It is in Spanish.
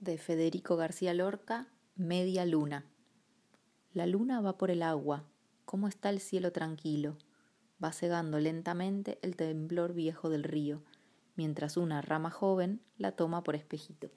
de Federico García Lorca, Media Luna. La luna va por el agua, cómo está el cielo tranquilo, va cegando lentamente el temblor viejo del río, mientras una rama joven la toma por espejito.